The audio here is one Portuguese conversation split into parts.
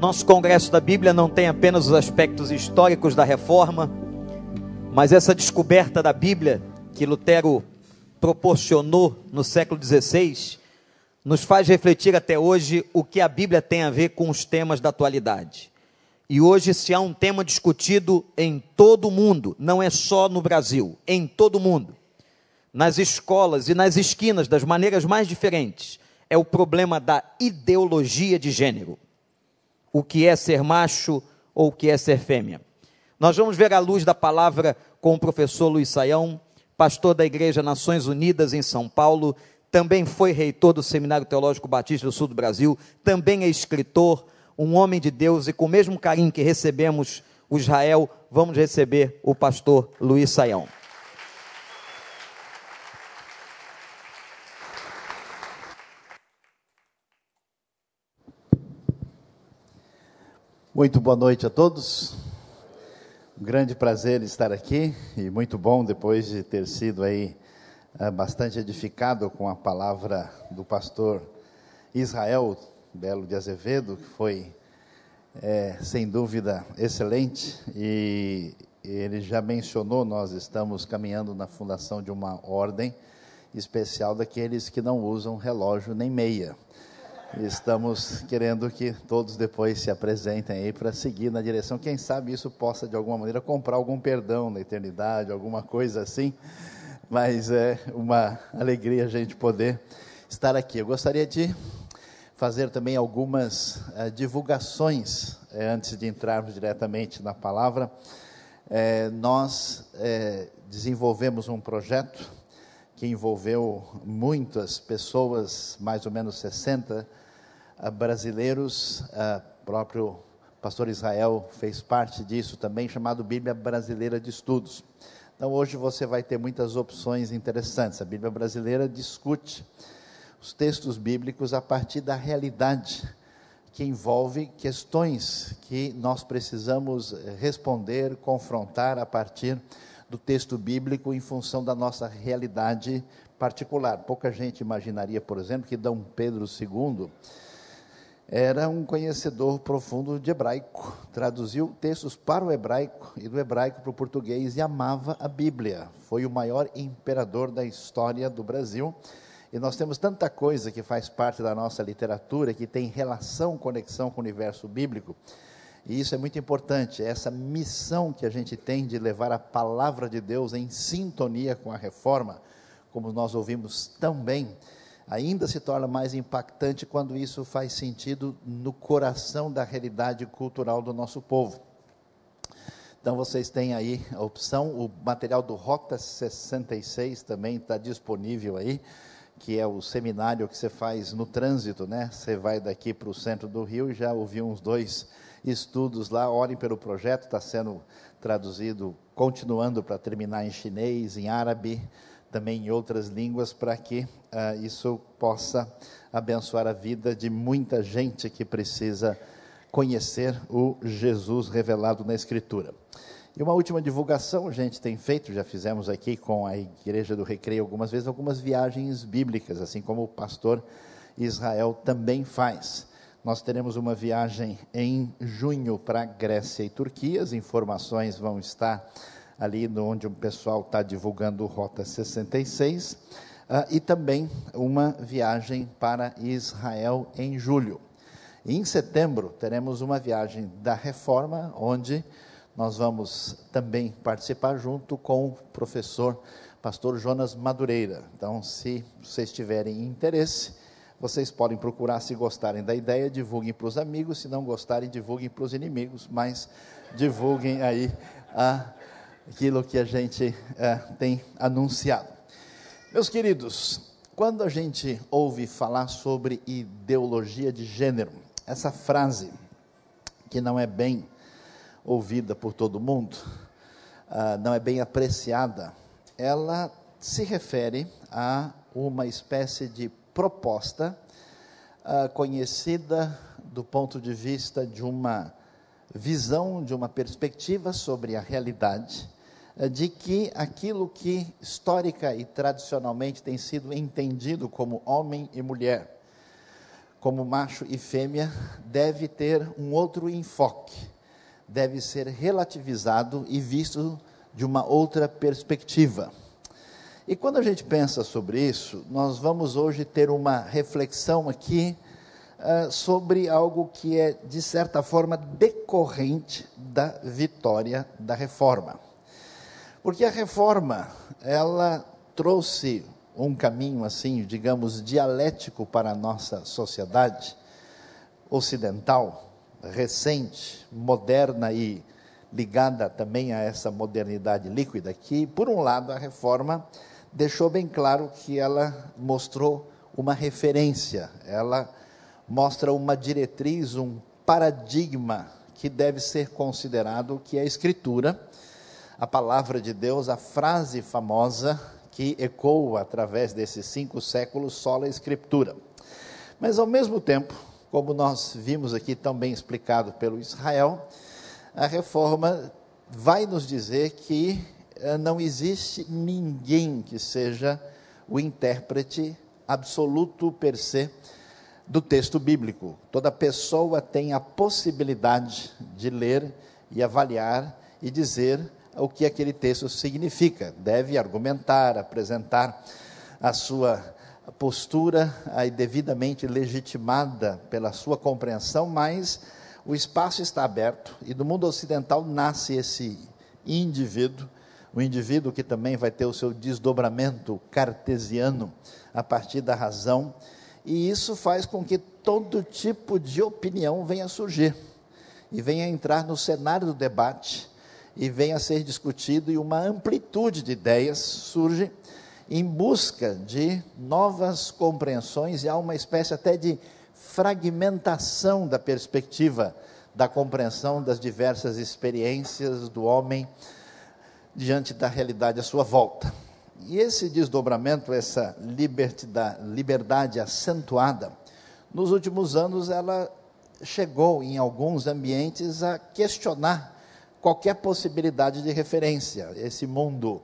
Nosso Congresso da Bíblia não tem apenas os aspectos históricos da reforma, mas essa descoberta da Bíblia que Lutero proporcionou no século XVI nos faz refletir até hoje o que a Bíblia tem a ver com os temas da atualidade. E hoje, se há um tema discutido em todo o mundo, não é só no Brasil, em todo o mundo, nas escolas e nas esquinas, das maneiras mais diferentes, é o problema da ideologia de gênero. O que é ser macho ou o que é ser fêmea. Nós vamos ver à luz da palavra com o professor Luiz Saião, pastor da Igreja Nações Unidas em São Paulo, também foi reitor do Seminário Teológico Batista do Sul do Brasil, também é escritor, um homem de Deus, e com o mesmo carinho que recebemos o Israel, vamos receber o pastor Luiz Saião. Muito boa noite a todos. Um grande prazer estar aqui e muito bom depois de ter sido aí é, bastante edificado com a palavra do pastor Israel Belo de Azevedo, que foi é, sem dúvida excelente e ele já mencionou, nós estamos caminhando na fundação de uma ordem especial daqueles que não usam relógio nem meia. Estamos querendo que todos depois se apresentem aí para seguir na direção. Quem sabe isso possa, de alguma maneira, comprar algum perdão na eternidade, alguma coisa assim. Mas é uma alegria a gente poder estar aqui. Eu gostaria de fazer também algumas uh, divulgações uh, antes de entrarmos diretamente na palavra. Uh, nós desenvolvemos um projeto que envolveu muitas pessoas, mais ou menos 60 brasileiros, uh, próprio pastor Israel fez parte disso também, chamado Bíblia Brasileira de Estudos. Então hoje você vai ter muitas opções interessantes. A Bíblia Brasileira discute os textos bíblicos a partir da realidade que envolve questões que nós precisamos responder, confrontar a partir do texto bíblico em função da nossa realidade particular. Pouca gente imaginaria, por exemplo, que Dom Pedro II era um conhecedor profundo de hebraico, traduziu textos para o hebraico e do hebraico para o português e amava a Bíblia. Foi o maior imperador da história do Brasil. E nós temos tanta coisa que faz parte da nossa literatura que tem relação, conexão com o universo bíblico. E isso é muito importante, essa missão que a gente tem de levar a palavra de Deus em sintonia com a reforma, como nós ouvimos tão bem ainda se torna mais impactante quando isso faz sentido no coração da realidade cultural do nosso povo. Então vocês têm aí a opção, o material do Rota 66 também está disponível aí, que é o seminário que você faz no trânsito, né? Você vai daqui para o centro do Rio e já ouviu uns dois estudos lá, orem pelo projeto, está sendo traduzido, continuando para terminar em chinês, em árabe, também em outras línguas, para que uh, isso possa abençoar a vida de muita gente que precisa conhecer o Jesus revelado na Escritura. E uma última divulgação a gente tem feito, já fizemos aqui com a Igreja do Recreio algumas vezes, algumas viagens bíblicas, assim como o pastor Israel também faz. Nós teremos uma viagem em junho para Grécia e Turquia, as informações vão estar ali onde o pessoal está divulgando Rota 66, uh, ah, e também uma viagem para Israel em julho. E em setembro teremos uma viagem da Reforma, onde nós vamos também participar junto com o professor pastor Jonas Madureira. Então, se vocês tiverem interesse, vocês podem procurar, se gostarem da ideia, divulguem para os amigos, se não gostarem, divulguem para os inimigos, mas divulguem aí a aquilo que a gente é, tem anunciado. Meus queridos, quando a gente ouve falar sobre ideologia de gênero, essa frase, que não é bem ouvida por todo mundo, uh, não é bem apreciada, ela se refere a uma espécie de proposta uh, conhecida do ponto de vista de uma visão, de uma perspectiva sobre a realidade eh, de que aquilo que histórica e tradicionalmente tem sido entendido como homem e mulher, como macho e fêmea, deve ter um outro enfoque, deve ser relativizado e visto de uma outra perspectiva. E quando a gente pensa sobre isso, nós vamos hoje ter uma reflexão aqui uh, sobre algo que é, de certa forma, decorrente da vitória da reforma. Porque a reforma, ela trouxe um caminho assim, digamos, dialético para a nossa sociedade ocidental, recente, moderna e ligada também a essa modernidade líquida, que, por um lado, a reforma deixou bem claro que ela mostrou uma referência, ela mostra uma diretriz, um paradigma que deve ser considerado que é a Escritura, a palavra de Deus, a frase famosa que ecoa através desses cinco séculos, sola Escritura. Mas, ao mesmo tempo, como nós vimos aqui tão bem explicado pelo Israel, a reforma vai nos dizer que não existe ninguém que seja o intérprete absoluto per se do texto bíblico. Toda pessoa tem a possibilidade de ler e avaliar e dizer o que aquele texto significa. Deve argumentar, apresentar a sua postura aí devidamente legitimada pela sua compreensão, mas o espaço está aberto e no mundo ocidental nasce esse indivíduo, o indivíduo que também vai ter o seu desdobramento cartesiano a partir da razão, e isso faz com que todo tipo de opinião venha a surgir e venha a entrar no cenário do debate e venha a ser discutido e uma amplitude de ideias surge em busca de novas compreensões e há uma espécie até de fragmentação da perspectiva da compreensão das diversas experiências do homem diante da realidade à sua volta. E esse desdobramento, essa liberdade acentuada, nos últimos anos ela chegou em alguns ambientes a questionar qualquer possibilidade de referência. Esse mundo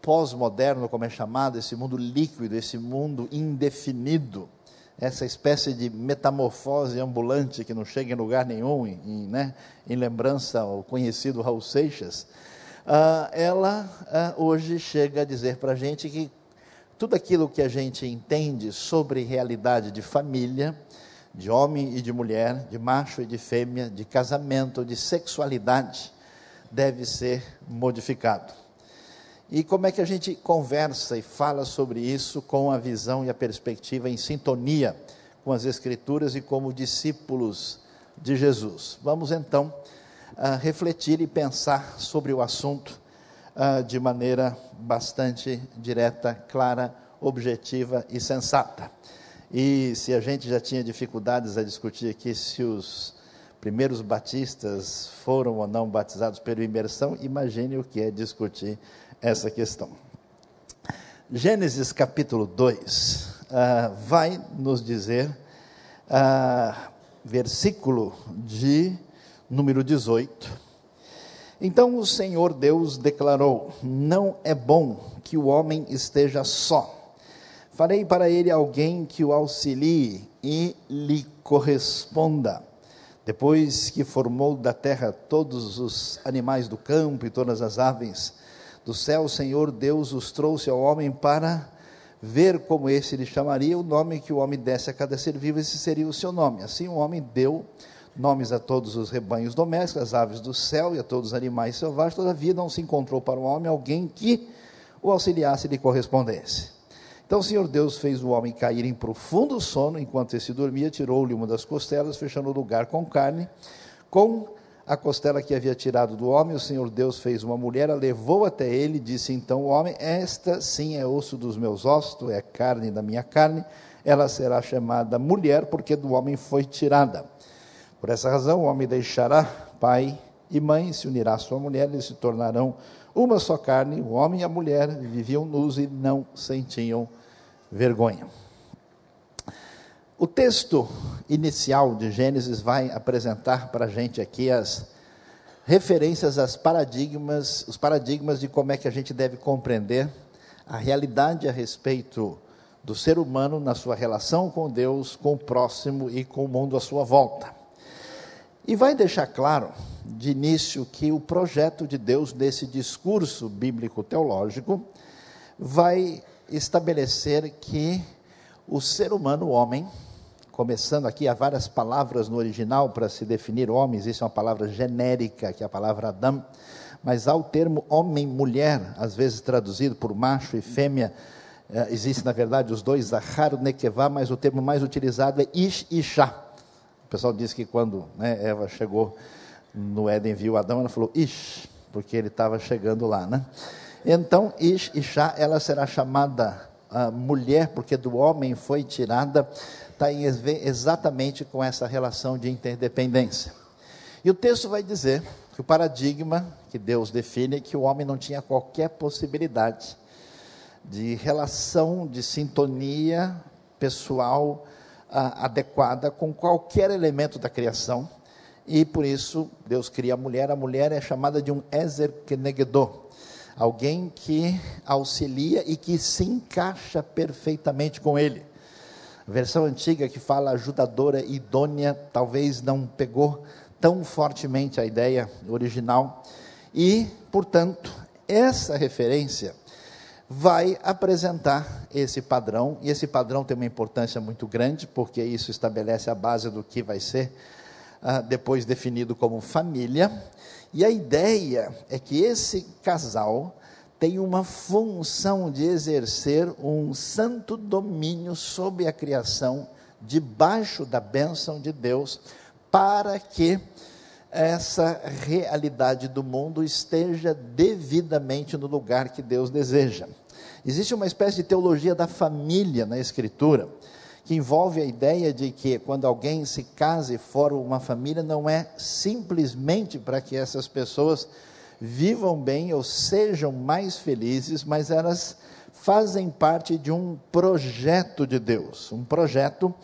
pós-moderno, como é chamado, esse mundo líquido, esse mundo indefinido, essa espécie de metamorfose ambulante que não chega em lugar nenhum, em, né, em lembrança ao conhecido Raul Seixas, uh, ela uh, hoje chega a dizer para a gente que tudo aquilo que a gente entende sobre realidade de família, de homem e de mulher, de macho e de fêmea, de casamento, de sexualidade, deve ser modificado. E como é que a gente conversa e fala sobre isso com a visão e a perspectiva em sintonia com as Escrituras e como discípulos de Jesus? Vamos então uh, refletir e pensar sobre o assunto uh, de maneira bastante direta, clara, objetiva e sensata. E se a gente já tinha dificuldades a discutir aqui se os primeiros batistas foram ou não batizados pela imersão, imagine o que é discutir essa questão. Gênesis capítulo 2 uh, ah, vai nos dizer, uh, versículo de número 18. Então o Senhor Deus declarou: Não é bom que o homem esteja só. Farei para ele alguém que o auxilie e lhe corresponda. Depois que formou da terra todos os animais do campo e todas as aves do céu, o Senhor Deus os trouxe ao homem para ver como esse lhe chamaria o nome que o homem desse a cada ser vivo, esse seria o seu nome. Assim o homem deu nomes a todos os rebanhos domésticos, às aves do céu e a todos os animais selvagens, todavia não se encontrou para o homem alguém que o auxiliasse e lhe correspondesse. Então o Senhor Deus fez o homem cair em profundo sono, enquanto esse dormia, tirou-lhe uma das costelas, fechando o lugar com carne. Com a costela que havia tirado do homem, o Senhor Deus fez uma mulher, a levou até ele, disse então o homem: Esta sim é osso dos meus ossos, é carne da minha carne, ela será chamada mulher, porque do homem foi tirada. Por essa razão, o homem deixará pai e mãe, se unirá à sua mulher, eles se tornarão uma só carne. O homem e a mulher viviam nus e não sentiam vergonha. O texto inicial de Gênesis vai apresentar para a gente aqui as referências às paradigmas, os paradigmas de como é que a gente deve compreender a realidade a respeito do ser humano na sua relação com Deus, com o próximo e com o mundo à sua volta. E vai deixar claro, de início, que o projeto de Deus nesse discurso bíblico-teológico vai estabelecer que o ser humano, o homem, começando aqui, há várias palavras no original para se definir homem, existe uma palavra genérica, que é a palavra Adam, mas há o termo homem-mulher, às vezes traduzido por macho e fêmea, é, existe na verdade os dois, Zahar Nekevá, mas o termo mais utilizado é Ish Isha. O pessoal diz que quando né, Eva chegou no Éden, viu Adão, ela falou Ish, porque ele estava chegando lá, né? Então, Ish Isha, ela será chamada uh, mulher, porque do homem foi tirada está exatamente com essa relação de interdependência. E o texto vai dizer que o paradigma que Deus define é que o homem não tinha qualquer possibilidade de relação, de sintonia pessoal adequada com qualquer elemento da criação. Vai apresentar esse padrão, e esse padrão tem uma importância muito grande, porque isso estabelece a base do que vai ser uh, depois definido como família. E a ideia é que esse casal tem uma função de exercer um santo domínio sobre a criação, debaixo da bênção de Deus, para que essa realidade do mundo esteja devidamente no lugar que Deus deseja. Existe uma espécie de teologia da família na Escritura, que envolve a ideia de que quando alguém se casa e forma uma família, não é simplesmente para que essas pessoas vivam bem ou sejam mais felizes, mas elas fazem parte de um projeto de Deus, um projeto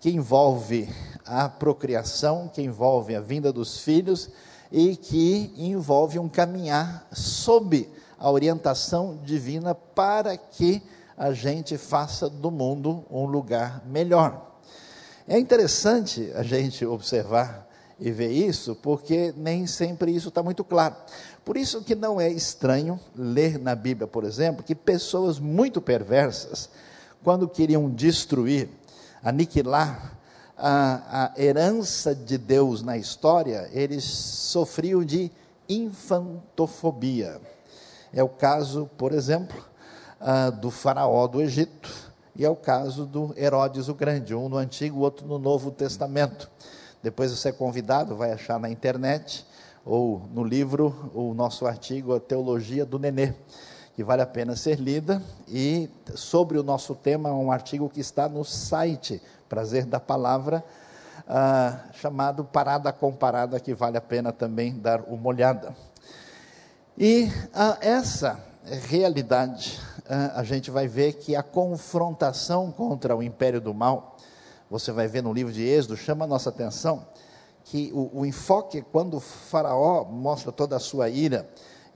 que envolve a procriação, que envolve a vinda dos filhos e que envolve um caminhar sob a orientação divina para que a gente faça do mundo um lugar melhor. É interessante a gente observar e ver isso, porque nem sempre isso está muito claro. Por isso que não é estranho ler na Bíblia, por exemplo, que pessoas muito perversas, quando queriam destruir, aniquilar a, a herança de Deus na história, eles sofriam de infantofobia. É o caso, por exemplo, uh, do faraó do Egito, e é o caso do Herodes o Grande, um no Antigo, outro no Novo Testamento. Depois você é convidado, vai achar na internet, ou no livro, o nosso artigo, A Teologia do Nenê, que vale a pena ser lida, e sobre o nosso tema, um artigo que está no site Prazer da Palavra, ah, chamado Parada Comparada, que vale a pena também dar uma olhada. E ah, essa realidade, ah, a gente vai ver que a confrontação contra o império do mal, você vai ver no livro de Êxodo, chama a nossa atenção, que o, o enfoque, quando o Faraó mostra toda a sua ira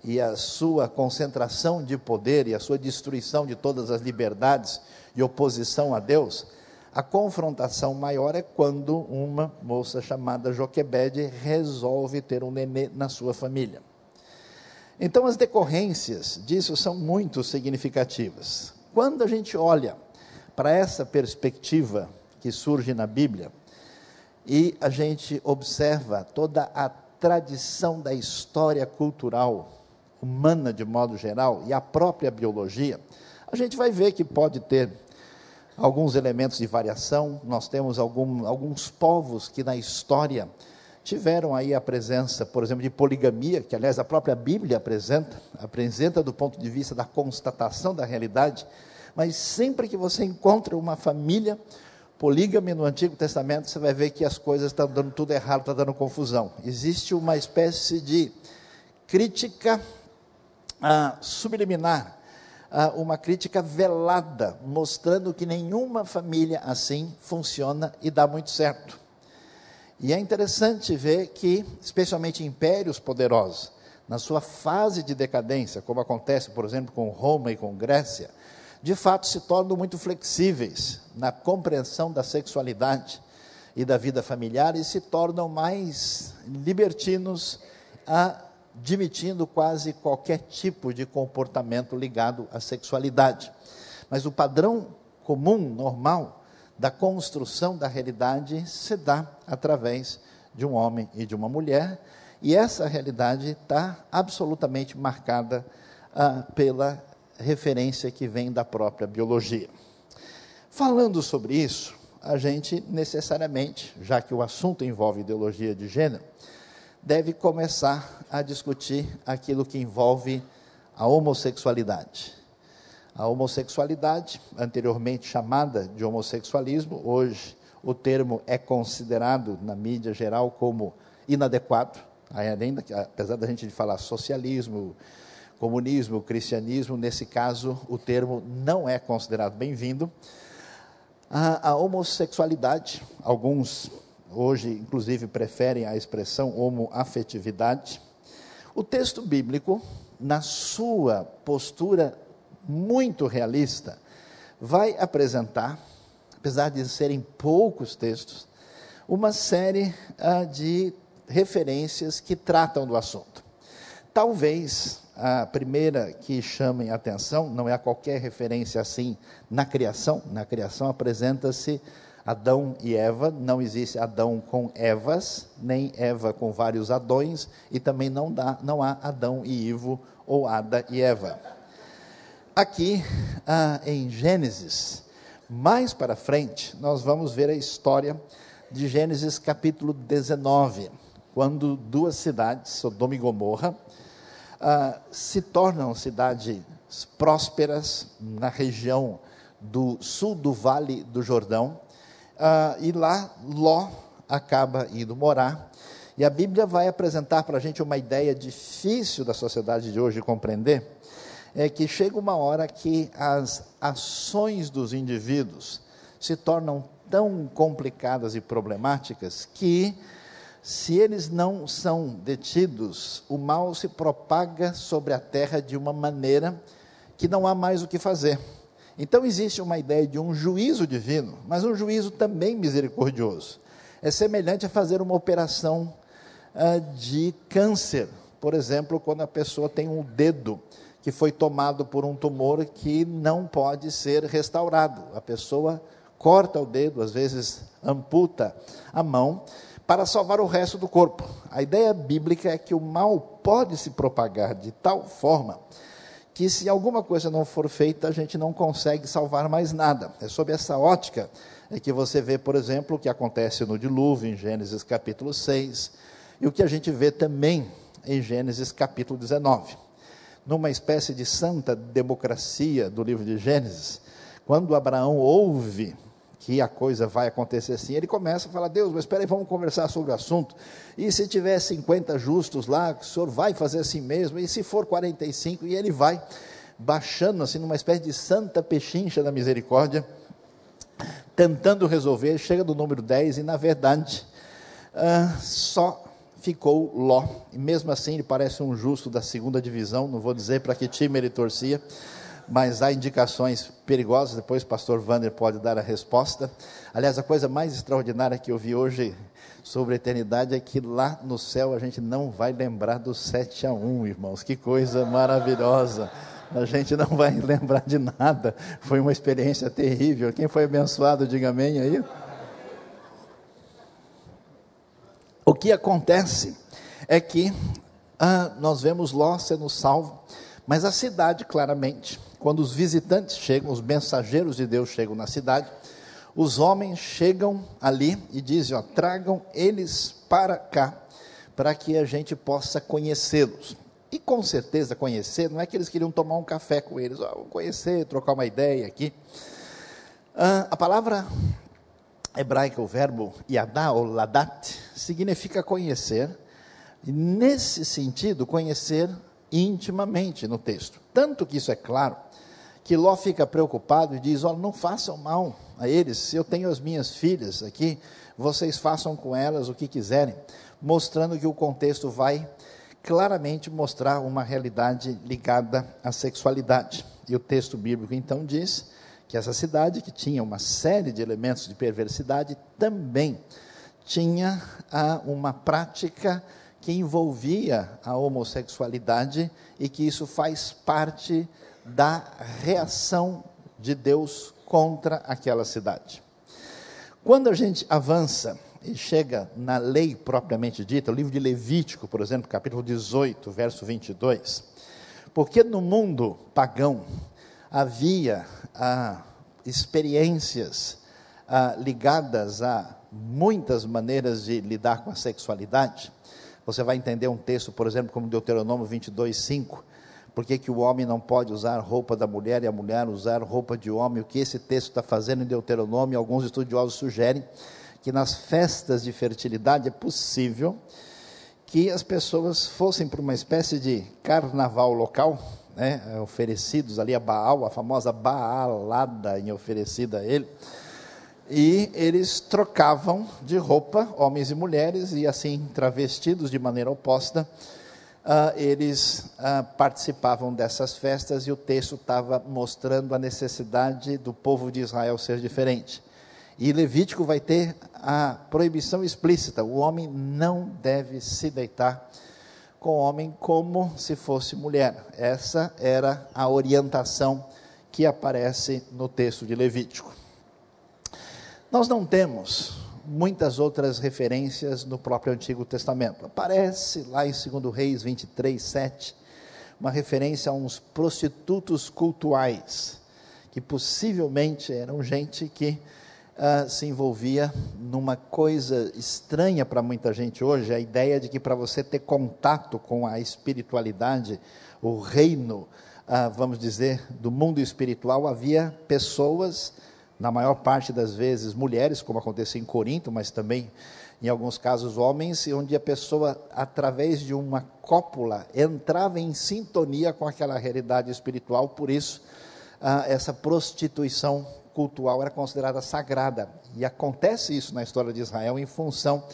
e a sua concentração de poder e a sua destruição de todas as liberdades e oposição a Deus, a confrontação maior é quando uma moça chamada Joquebede resolve ter um nenê na sua família. Então, as decorrências disso são muito significativas. Quando a gente olha para essa perspectiva que surge na Bíblia, e a gente observa toda a tradição da história cultural humana de modo geral e a própria biologia, a gente vai ver que pode ter alguns elementos de variação. Nós temos algum, alguns povos que na história tiveram aí a presença, por exemplo, de poligamia, que aliás a própria Bíblia apresenta, apresenta do ponto de vista da constatação da realidade, mas sempre que você encontra uma família polígame no Antigo Testamento, você vai ver que as coisas estão dando tudo errado, está dando confusão. Existe uma espécie de crítica ah, subliminar, ah, uma crítica velada, mostrando que nenhuma família assim funciona e dá muito certo. E é interessante ver que, especialmente impérios poderosos, na sua fase de decadência, como acontece, por exemplo, com Roma e com Grécia, de fato se tornam muito flexíveis na compreensão da sexualidade e da vida familiar e se tornam mais libertinos, admitindo quase qualquer tipo de comportamento ligado à sexualidade. Mas o padrão comum, normal, da construção da realidade se dá através de um homem e de uma mulher, e essa realidade está absolutamente marcada ah, pela referência que vem da própria biologia. Falando sobre isso, a gente necessariamente, já que o assunto envolve ideologia de gênero, deve começar a discutir aquilo que envolve a homossexualidade. A homossexualidade, anteriormente chamada de homossexualismo, hoje o termo é considerado na mídia geral como inadequado, ainda, apesar da gente falar socialismo, comunismo, cristianismo, nesse caso o termo não é considerado bem-vindo. A, a, homossexualidade, alguns hoje inclusive preferem a expressão homoafetividade. O texto bíblico, na sua postura muito realista, vai apresentar, apesar de serem poucos textos, uma série uh, de referências que tratam do assunto. Talvez a primeira que chame a atenção, não é qualquer referência assim na criação, na criação apresenta-se Adão e Eva, não existe Adão com Evas, nem Eva com vários Adões, e também não, dá, não há Adão e Ivo, ou Ada e Eva. Aqui, ah, em Gênesis, mais para frente, nós vamos ver a história de Gênesis capítulo 19, quando duas cidades, Sodoma e Gomorra, ah, se tornam cidades prósperas na região do sul do Vale do Jordão, ah, e lá Ló acaba indo morar. E a Bíblia vai apresentar para a gente uma ideia difícil da sociedade de hoje compreender, é que chega uma hora que as ações dos indivíduos se tornam tão complicadas e problemáticas que se eles não são detidos, o mal se propaga sobre a terra de uma maneira que não há mais o que fazer. Então existe uma ideia de um juízo divino, mas um juízo também misericordioso. É semelhante a fazer uma operação uh, de câncer, por exemplo, quando a pessoa tem um dedo que foi tomado por um tumor que não pode ser restaurado. A pessoa corta o dedo, às vezes amputa a mão, para salvar o resto do corpo. A ideia bíblica é que o mal pode se propagar de tal forma que, se alguma coisa não for feita, a gente não consegue salvar mais nada. É sob essa ótica é que você vê, por exemplo, o que acontece no dilúvio, em Gênesis capítulo 6, e o que a gente vê também em Gênesis capítulo 19. Numa espécie de santa democracia do livro de Gênesis, quando Abraão ouve que a coisa vai acontecer assim, ele começa a falar: Deus, mas espera aí, vamos conversar sobre o assunto. E se tiver 50 justos lá, o senhor vai fazer assim mesmo? E se for 45, e ele vai baixando assim numa espécie de santa pechincha da misericórdia, tentando resolver, chega do número 10 e na verdade uh, só ficou Ló. E mesmo assim ele parece um justo da segunda divisão, não vou dizer para que time ele torcia mas há indicações perigosas, depois o pastor Wander pode dar a resposta. Aliás, a coisa mais extraordinária que eu vi hoje sobre a eternidade é que lá no céu a gente não vai lembrar do 7 a 1, irmãos. Que coisa maravilhosa. A gente não vai lembrar de nada. Foi uma experiência terrível. Quem foi abençoado, diga amém aí. O que acontece é que ah, nós vemos Ló sendo salvo, mas a cidade, claramente, quando os visitantes chegam, os mensageiros de Deus chegam na cidade, os homens chegam ali e dizem: ó, tragam eles para cá, para que a gente possa conhecê-los. E com certeza conhecer, não é que eles queriam tomar um café com eles, ó, conhecer, trocar uma ideia aqui. Ah, a palavra hebraica, o verbo yadá ou ladat, significa conhecer, nesse sentido, conhecer intimamente no texto. Tanto que isso é claro que Ló fica preocupado e diz: Olha, não façam mal a eles, eu tenho as minhas filhas aqui, vocês façam com elas o que quiserem, mostrando que o contexto vai claramente mostrar uma realidade ligada à sexualidade. E o texto bíblico então diz que essa cidade, que tinha uma série de elementos de perversidade, também tinha ah, uma prática que envolvia a homossexualidade e que isso faz parte da reação de Deus contra aquela cidade. Quando a gente avança e chega na lei propriamente dita, o livro de Levítico, por exemplo, capítulo 18, verso 22, porque no mundo pagão havia ah, experiências ah, ligadas a muitas maneiras de lidar com a sexualidade. Você vai entender um texto, por exemplo, como Deuteronômio 22, 5. Por que, que o homem não pode usar roupa da mulher e a mulher usar roupa de homem? O que esse texto está fazendo em Deuteronômio? Alguns estudiosos sugerem que nas festas de fertilidade é possível que as pessoas fossem para uma espécie de carnaval local, né, oferecidos ali a Baal, a famosa Baalada em oferecida a ele, e eles trocavam de roupa, homens e mulheres, e assim, travestidos de maneira oposta, uh, eles uh, participavam dessas festas, e o texto estava mostrando a necessidade do povo de Israel ser diferente. E Levítico vai ter a proibição explícita: o homem não deve se deitar com o homem como se fosse mulher. Essa era a orientação que aparece no texto de Levítico. Nós não temos muitas outras referências no próprio Antigo Testamento. Aparece lá em 2 Reis 23, 7, uma referência a uns prostitutos cultuais, que possivelmente eram gente que uh, se envolvia numa coisa estranha para muita gente hoje, a ideia de que para você ter contato com a espiritualidade, o reino, uh, vamos dizer, do mundo espiritual, havia pessoas na maior parte das vezes mulheres, como acontecia em Corinto, mas também em alguns casos homens, onde a pessoa, através de uma cópula, entrava em sintonia com aquela realidade espiritual, por isso ah, essa prostituição cultural era considerada sagrada. E acontece isso na história de Israel em função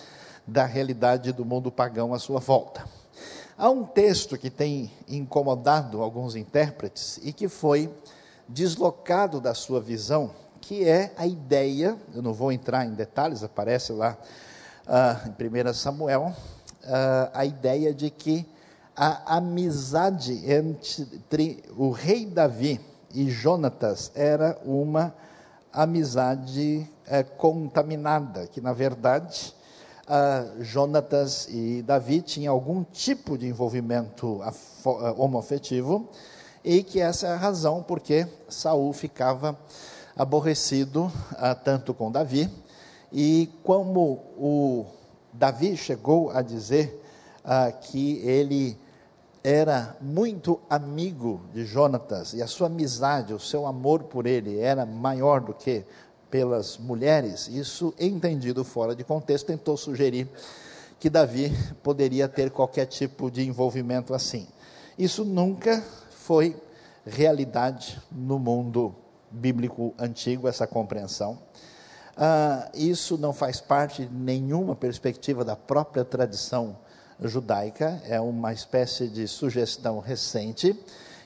da realidade do mundo pagão à sua volta. Há um texto que tem incomodado alguns intérpretes e que foi deslocado da sua visão que é a ideia, eu não vou entrar em detalhes, aparece lá uh, em 1 Samuel, uh, a ideia de que a amizade entre o rei Davi e Jonatas era uma amizade uh, contaminada, que na verdade uh, Jonatas e Davi tinham algum tipo de envolvimento homoafetivo e que essa é a razão porque Saul ficava aborrecido ah, tanto com Davi, e como o Davi chegou a dizer ah, que ele era muito amigo de Jonatas, e a sua amizade, o seu amor por ele era maior do que pelas mulheres, isso entendido fora de contexto, tentou sugerir que Davi poderia ter qualquer tipo de envolvimento assim. Isso nunca foi realidade no mundo bíblico antigo, essa compreensão. Ah, isso não faz parte de nenhuma perspectiva da própria tradição judaica, é uma espécie de sugestão recente.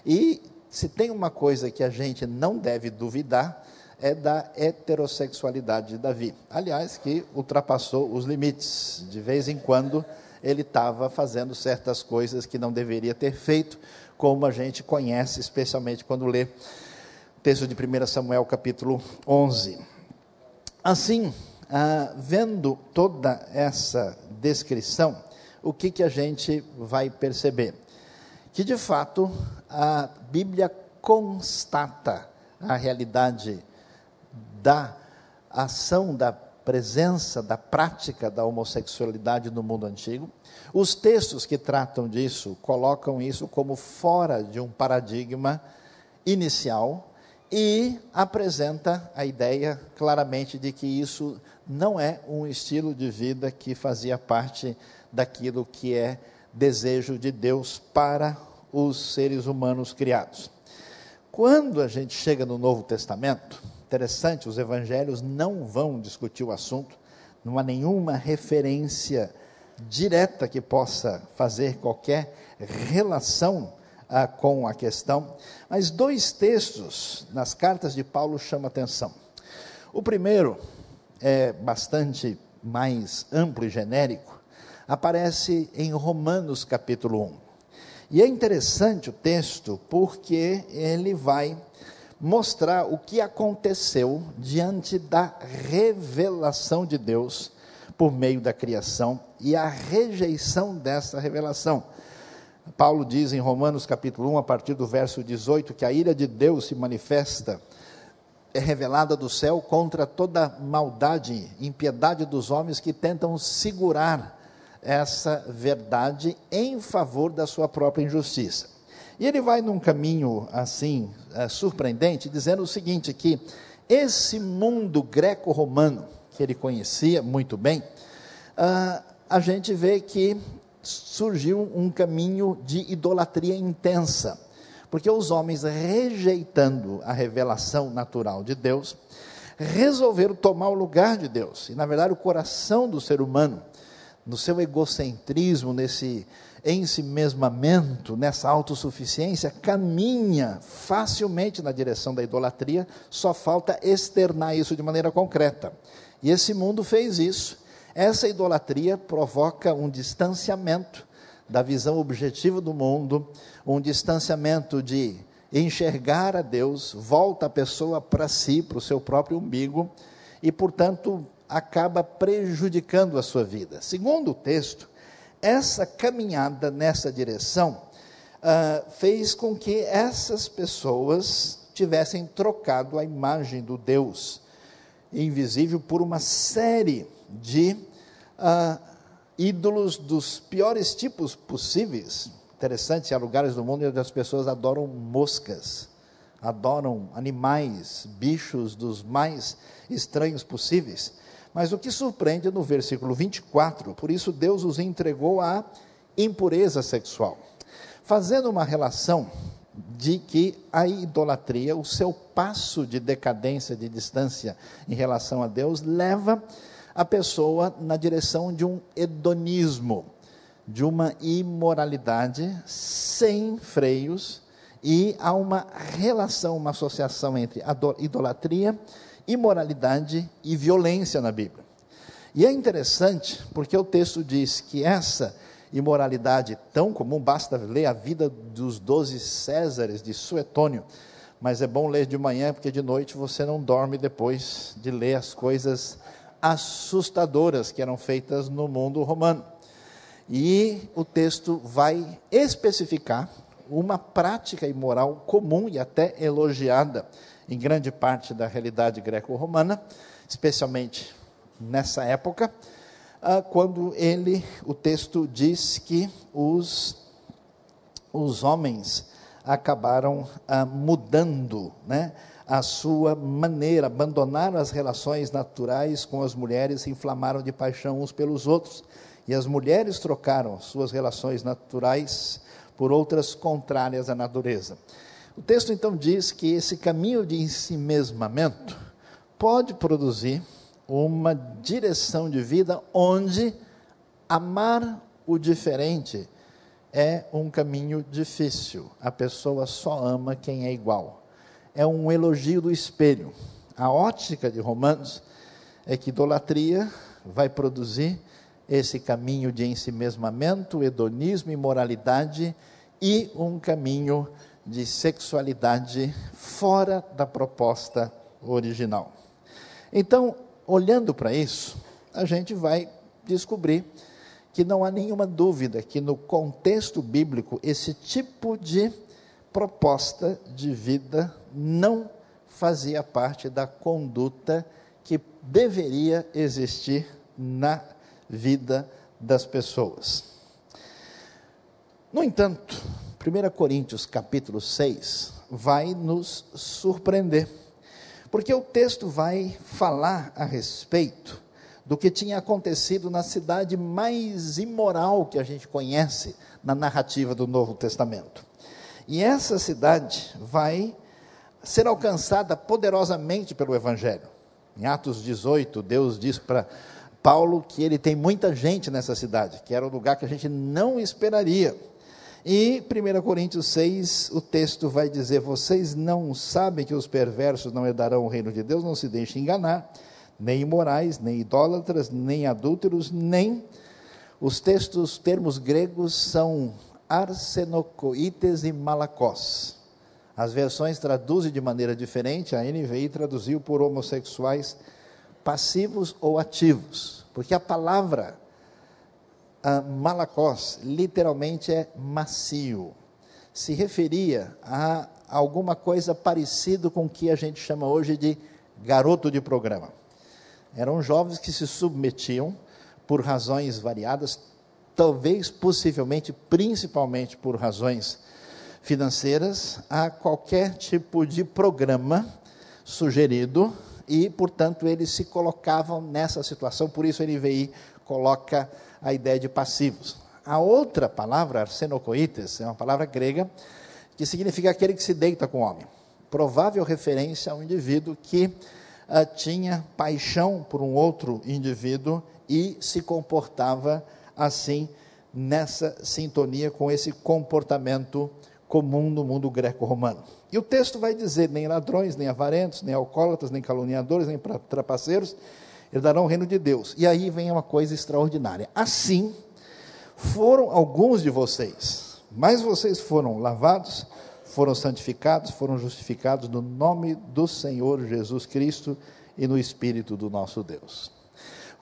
E se tem uma coisa que a gente não deve duvidar, é da heterossexualidade de Davi. Aliás, que ultrapassou os limites. De vez em quando ele estava fazendo certas coisas que não deveria ter feito, como a gente conhece, especialmente quando lê texto de 1 Samuel capítulo 11. Assim, ah, vendo toda essa descrição, o que, que a gente vai perceber? Que de fato a Bíblia constata a realidade da ação, da presença, da prática da homossexualidade no mundo antigo. Os textos que tratam disso colocam isso como fora de um paradigma inicial e apresenta a ideia claramente de que isso não é um estilo de vida que fazia parte daquilo que é desejo de Deus para os seres humanos criados. Quando a gente chega no Novo Testamento, interessante, os evangelhos não vão discutir o assunto, não há nenhuma referência direta que possa fazer qualquer relação ah, com a questão, mas dois textos nas cartas de Paulo chamam atenção. O primeiro é bastante mais amplo e genérico, aparece em Romanos capítulo 1. E é interessante o texto porque ele vai mostrar o que aconteceu diante da revelação de Deus por meio da criação e a rejeição dessa revelação. Paulo diz em Romanos capítulo 1, a partir do verso 18, que a ira de Deus se manifesta, é revelada do céu contra toda maldade, impiedade dos homens que tentam segurar essa verdade em favor da sua própria injustiça. E ele vai num caminho assim é, surpreendente, dizendo o seguinte: que esse mundo greco-romano, que ele conhecia muito bem, uh, a gente vê que surgiu um caminho de idolatria intensa, porque os homens, rejeitando a revelação natural de Deus, resolveram tomar o lugar de Deus. E, na verdade, o coração do ser humano, no seu egocentrismo, nesse ensimesmamento, nessa autossuficiência, caminha facilmente na direção da idolatria, só falta externar isso de maneira concreta. E esse mundo fez isso essa idolatria provoca um distanciamento da visão objetiva do mundo, um distanciamento de enxergar a Deus, volta a pessoa para si, para o seu próprio umbigo, e, portanto, acaba prejudicando a sua vida. Segundo o texto, essa caminhada nessa direção uh, fez com que essas pessoas tivessem trocado a imagem do Deus invisível por uma série de ah, ídolos dos piores tipos possíveis. Interessante, há lugares do mundo onde as pessoas adoram moscas, adoram animais, bichos dos mais estranhos possíveis. Mas o que surpreende no versículo 24, por isso Deus os entregou à impureza sexual, fazendo uma relação de que a idolatria, o seu passo de decadência, de distância em relação a Deus, leva a pessoa na direção de um hedonismo, de uma imoralidade sem freios, e há uma relação, uma associação entre idolatria, imoralidade e violência na Bíblia. E é interessante porque o texto diz que essa imoralidade tão comum, basta ler a vida dos doze Césares de Suetônio, mas é bom ler de manhã porque de noite você não dorme depois de ler as coisas assustadoras que eram feitas no mundo romano. E o texto vai especificar uma prática imoral comum e até elogiada em grande parte da realidade greco-romana, especialmente nessa época, ah, quando ele, o texto diz que os, os homens acabaram ah, mudando, né? a sua maneira, abandonaram as relações naturais com as mulheres, se inflamaram de paixão uns pelos outros, e as mulheres trocaram suas relações naturais por outras contrárias à natureza. O texto então diz que esse caminho de ensimesmamento pode produzir uma direção de vida onde amar o diferente é um caminho difícil. A pessoa só ama quem é igual é um elogio do espelho. A ótica de Romanos é que idolatria vai produzir esse caminho de ensimesmamento, hedonismo, imoralidade e um caminho de sexualidade fora da proposta original. Então, olhando para isso, a gente vai descobrir que não há nenhuma dúvida que no contexto bíblico esse tipo de proposta de vida não fazia parte da conduta que deveria existir na vida das pessoas. No entanto, 1 Coríntios capítulo 6 vai nos surpreender, porque o texto vai falar a respeito do que tinha acontecido na cidade mais imoral que a gente conhece na narrativa do Novo Testamento. E essa cidade vai ser alcançada poderosamente pelo Evangelho. Em Atos 18, Deus diz para Paulo que ele tem muita gente nessa cidade, que era um lugar que a gente não esperaria. E 1 Coríntios 6, o texto vai dizer: Vocês não sabem que os perversos não herdarão o reino de Deus, não se deixem enganar, nem imorais, nem idólatras, nem adúlteros, nem. Os textos, termos gregos são arsenocoites e malacós. As versões traduzem de maneira diferente, a NVI traduziu por homossexuais passivos ou ativos, porque a palavra uh, malacós literalmente é macio, se referia a alguma coisa parecido com o que a gente chama hoje de garoto de programa. Eram jovens que se submetiam por razões variadas, talvez, possivelmente, principalmente por razões financeiras a qualquer tipo de programa sugerido e, portanto, eles se colocavam nessa situação, por isso a NVI coloca a ideia de passivos. A outra palavra, arsenocoites, é uma palavra grega que significa aquele que se deita com o homem. Provável referência a um indivíduo que uh, tinha paixão por um outro indivíduo e se comportava assim, nessa sintonia com esse comportamento comum no mundo greco-romano. E o texto vai dizer: nem ladrões, nem avarentos, nem alcoólatras, nem caluniadores, nem trapaceiros herdarão o reino de Deus. E aí vem uma coisa extraordinária. Assim foram alguns de vocês, mas vocês foram lavados, foram santificados, foram justificados no nome do Senhor Jesus Cristo e no Espírito do nosso Deus.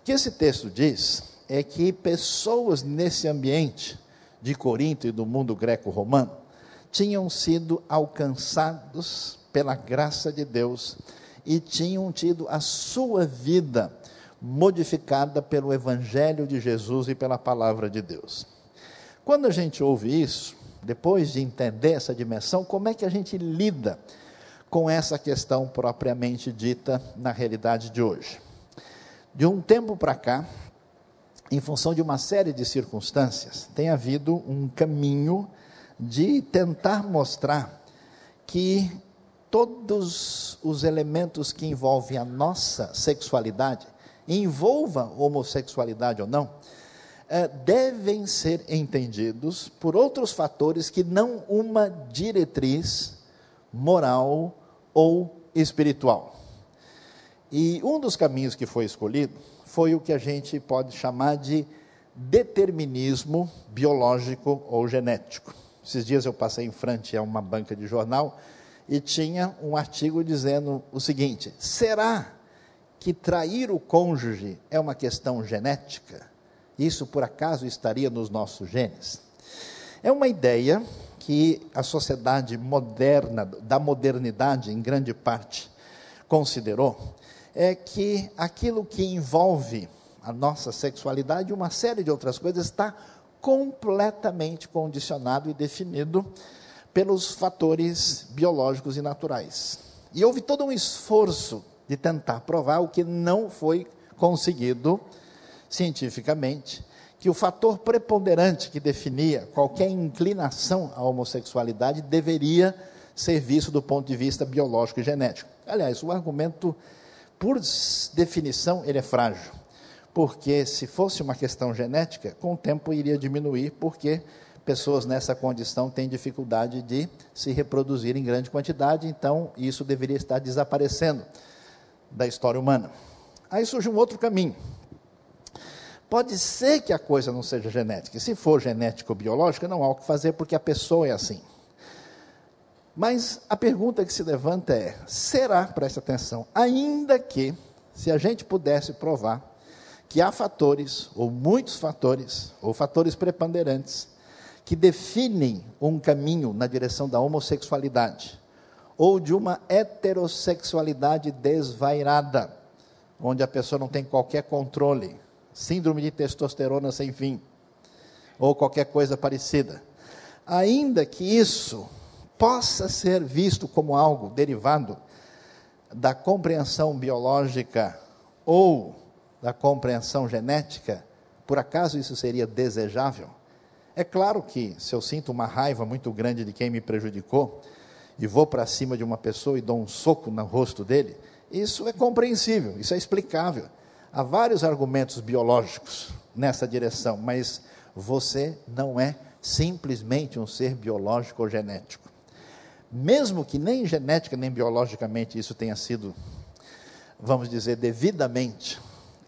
O que esse texto diz é que pessoas nesse ambiente de Corinto e do mundo greco-romano tinham sido alcançados pela graça de Deus e tinham tido a sua vida modificada pelo Evangelho de Jesus e pela palavra de Deus. Quando a gente ouve isso, depois de entender essa dimensão, como é que a gente lida com essa questão propriamente dita na realidade de hoje? De um tempo para cá, em função de uma série de circunstâncias, tem havido um caminho de tentar mostrar que todos os elementos que envolvem a nossa sexualidade, envolva homossexualidade ou não, é, devem ser entendidos por outros fatores que não uma diretriz moral ou espiritual. E um dos caminhos que foi escolhido foi o que a gente pode chamar de determinismo biológico ou genético. Esses dias eu passei em frente a uma banca de jornal e tinha um artigo dizendo o seguinte: será que trair o cônjuge é uma questão genética? Isso por acaso estaria nos nossos genes? É uma ideia que a sociedade moderna, da modernidade em grande parte, considerou, é que aquilo que envolve a nossa sexualidade e uma série de outras coisas está completamente condicionado e definido pelos fatores biológicos e naturais. E houve todo um esforço de tentar provar o que não foi conseguido cientificamente, que o fator preponderante que definia qualquer inclinação à homossexualidade deveria ser visto do ponto de vista biológico e genético. Aliás, o argumento, por definição, ele é frágil porque se fosse uma questão genética, com o tempo iria diminuir, porque pessoas nessa condição têm dificuldade de se reproduzir em grande quantidade, então isso deveria estar desaparecendo da história humana. Aí surge um outro caminho. Pode ser que a coisa não seja genética, se for genética ou biológica, não há o que fazer, porque a pessoa é assim. Mas a pergunta que se levanta é: será, preste atenção, ainda que, se a gente pudesse provar que há fatores, ou muitos fatores, ou fatores preponderantes, que definem um caminho na direção da homossexualidade, ou de uma heterossexualidade desvairada, onde a pessoa não tem qualquer controle, síndrome de testosterona sem fim, ou qualquer coisa parecida. Ainda que isso possa ser visto como algo derivado da compreensão biológica ou da compreensão genética, por acaso isso seria desejável? É claro que se eu sinto uma raiva muito grande de quem me prejudicou e vou para cima de uma pessoa e dou um soco no rosto dele, isso é compreensível, isso é explicável. Há vários argumentos biológicos nessa direção, mas você não é simplesmente um ser biológico ou genético. Mesmo que nem genética nem biologicamente isso tenha sido, vamos dizer, devidamente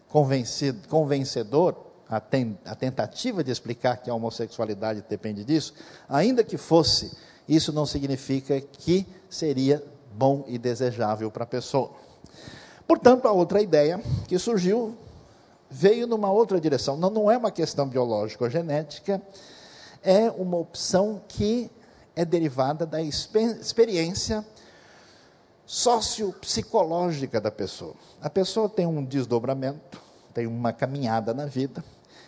convencido, convencedor, a, ten, a tentativa de explicar que a homossexualidade depende disso, ainda que fosse, isso não significa que seria bom e desejável para a pessoa. Portanto, a outra ideia que surgiu veio numa outra direção. Não, não é uma questão biológica ou genética, é uma opção que é derivada da experiência sociopsicológica da pessoa. A pessoa tem um desdobramento, tem uma caminhada na vida,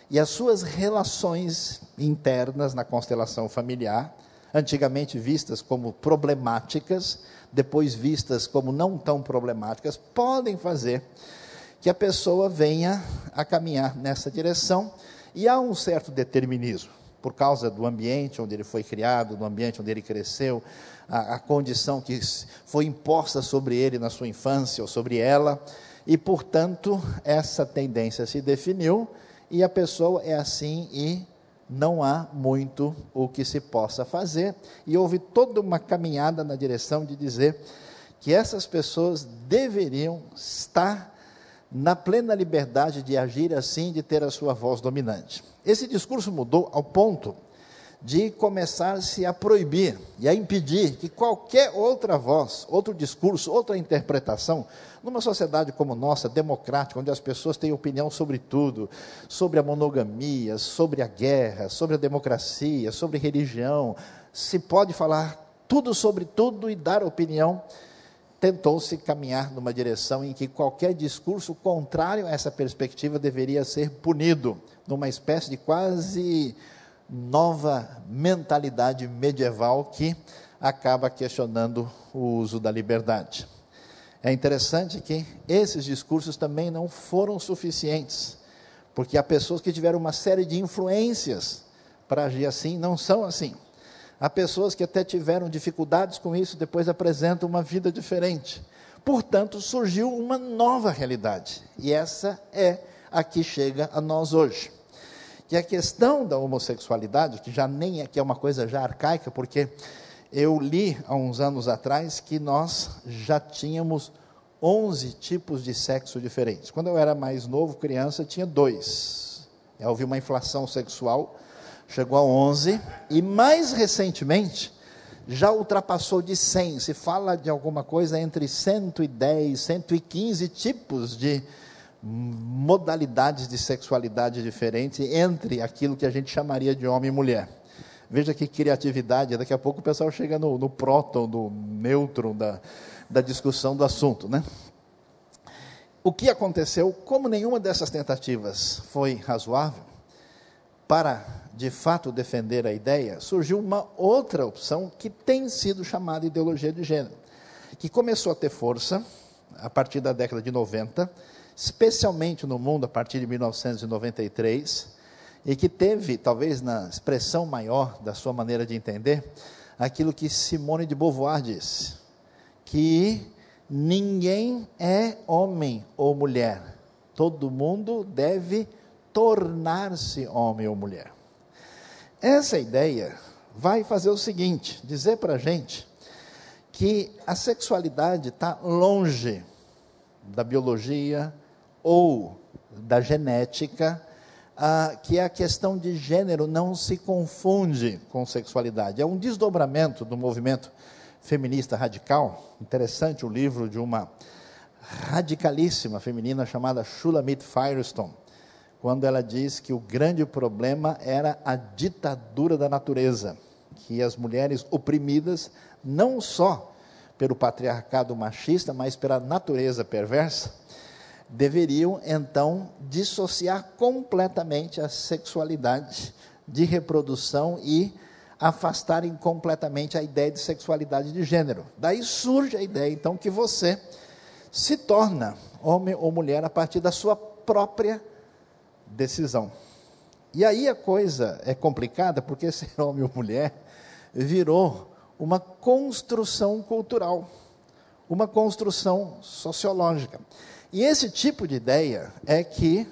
e as suas relações internas na constelação familiar, antigamente vistas como problemáticas, depois vistas como não tão problemáticas, podem fazer que a pessoa venha a caminhar nessa direção e há um certo determinismo por causa do ambiente onde ele foi criado, do ambiente onde ele cresceu, a, a, condição que foi imposta sobre ele na sua infância ou sobre ela, e portanto essa tendência se definiu e a pessoa é assim e não há muito o que se possa fazer, e houve toda uma caminhada na direção de dizer que essas pessoas deveriam estar na plena liberdade de agir assim, de ter a sua voz dominante. Esse discurso mudou ao ponto de começar-se a proibir e a impedir que qualquer outra voz, outro discurso, outra interpretação, numa sociedade como nossa, democrática, onde as pessoas têm opinião sobre tudo, sobre a monogamia, sobre a guerra, sobre a democracia, sobre religião, se pode falar tudo sobre tudo e dar opinião, tentou-se caminhar numa direção em que qualquer discurso contrário a essa perspectiva deveria ser punido, numa espécie de quase nova mentalidade medieval que acaba questionando o uso da liberdade. É interessante que esses discursos também não foram suficientes, porque há pessoas que tiveram uma série de influências para agir assim, não são assim. Há pessoas que até tiveram dificuldades com isso, depois apresentam uma vida diferente. Portanto, surgiu uma nova realidade, e essa é a que chega a nós hoje que a questão da homossexualidade, que já nem é, que é uma coisa já arcaica, porque eu li há uns anos atrás que nós já tínhamos 11 tipos de sexo diferentes. Quando eu era mais novo, criança, tinha dois. Houve uma inflação sexual, chegou a 11, e mais recentemente já ultrapassou de 100. Se fala de alguma coisa entre 110, 115 tipos de modalidades de sexualidade diferentes entre aquilo que a gente chamaria de homem e mulher. Veja que criatividade, daqui a pouco o pessoal chega no, no próton, no nêutron da, da discussão do assunto, né? O que aconteceu, como nenhuma dessas tentativas foi razoável, para de fato defender a ideia, surgiu uma outra opção que tem sido chamada ideologia de gênero, que começou a ter força a partir da década de 90, especialmente no mundo a partir de 1993, e que teve, talvez na expressão maior da sua maneira de entender, aquilo que Simone de Beauvoir disse, que ninguém é homem ou mulher, todo mundo deve tornar-se homem ou mulher. Essa ideia vai fazer o seguinte: dizer para a gente que a sexualidade está longe da biologia, ou da genética, ah, que a questão de gênero não se confunde com sexualidade. É um desdobramento do movimento feminista radical. Interessante o livro de uma radicalíssima feminina chamada Shulamit Firestone, quando ela diz que o grande problema era a ditadura da natureza, que as mulheres oprimidas não só pelo patriarcado machista, mas pela natureza perversa, deveriam então dissociar completamente a sexualidade de reprodução e afastarem completamente a ideia de sexualidade de gênero. Daí surge a ideia então que você se torna homem ou mulher a partir da sua própria decisão. E aí a coisa é complicada porque ser homem ou mulher virou uma construção cultural, uma construção sociológica. E esse tipo de ideia é que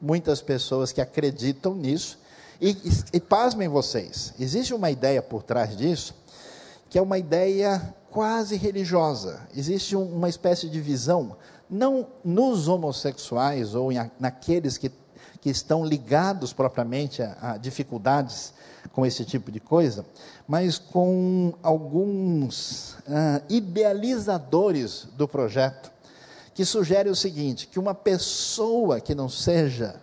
muitas pessoas que acreditam nisso E, e, e pasmem vocês, existe uma ideia por trás disso, que é uma ideia quase religiosa. Existe um, uma espécie de visão, não nos homossexuais ou em, naqueles que, que estão ligados propriamente a, a dificuldades com esse tipo de coisa, mas com alguns ah, idealizadores do projeto, que sugere o seguinte: que uma pessoa que não seja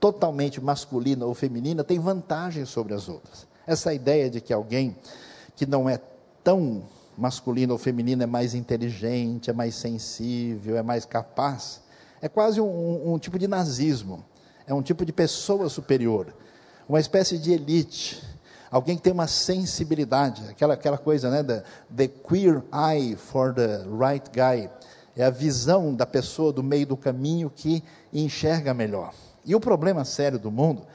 totalmente masculina ou feminina tem vantagem sobre as outras. Essa ideia de que alguém que não é tão masculino ou feminino é mais inteligente, é mais sensível, é mais capaz, é quase um, um, um tipo de nazismo. É um tipo de pessoa superior, uma espécie de elite, alguém que tem uma sensibilidade, aquela, aquela coisa, né, the, the queer eye for the right guy, é a visão da pessoa do meio do caminho que enxerga melhor. E o problema sério do mundo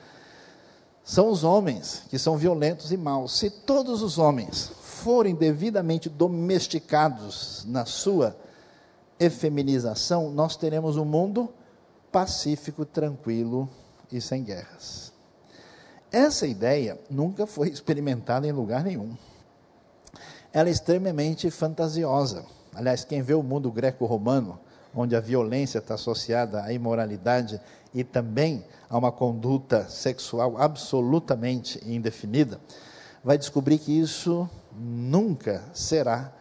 são os homens que são violentos e maus. Se todos os homens forem devidamente domesticados na sua efeminização, nós teremos um mundo pacífico, tranquilo e sem guerras. Essa ideia nunca foi experimentada em lugar nenhum. Ela é extremamente fantasiosa. Aliás, quem vê o mundo greco-romano, onde a violência está associada à imoralidade e também a uma conduta sexual absolutamente indefinida, vai descobrir que isso nunca será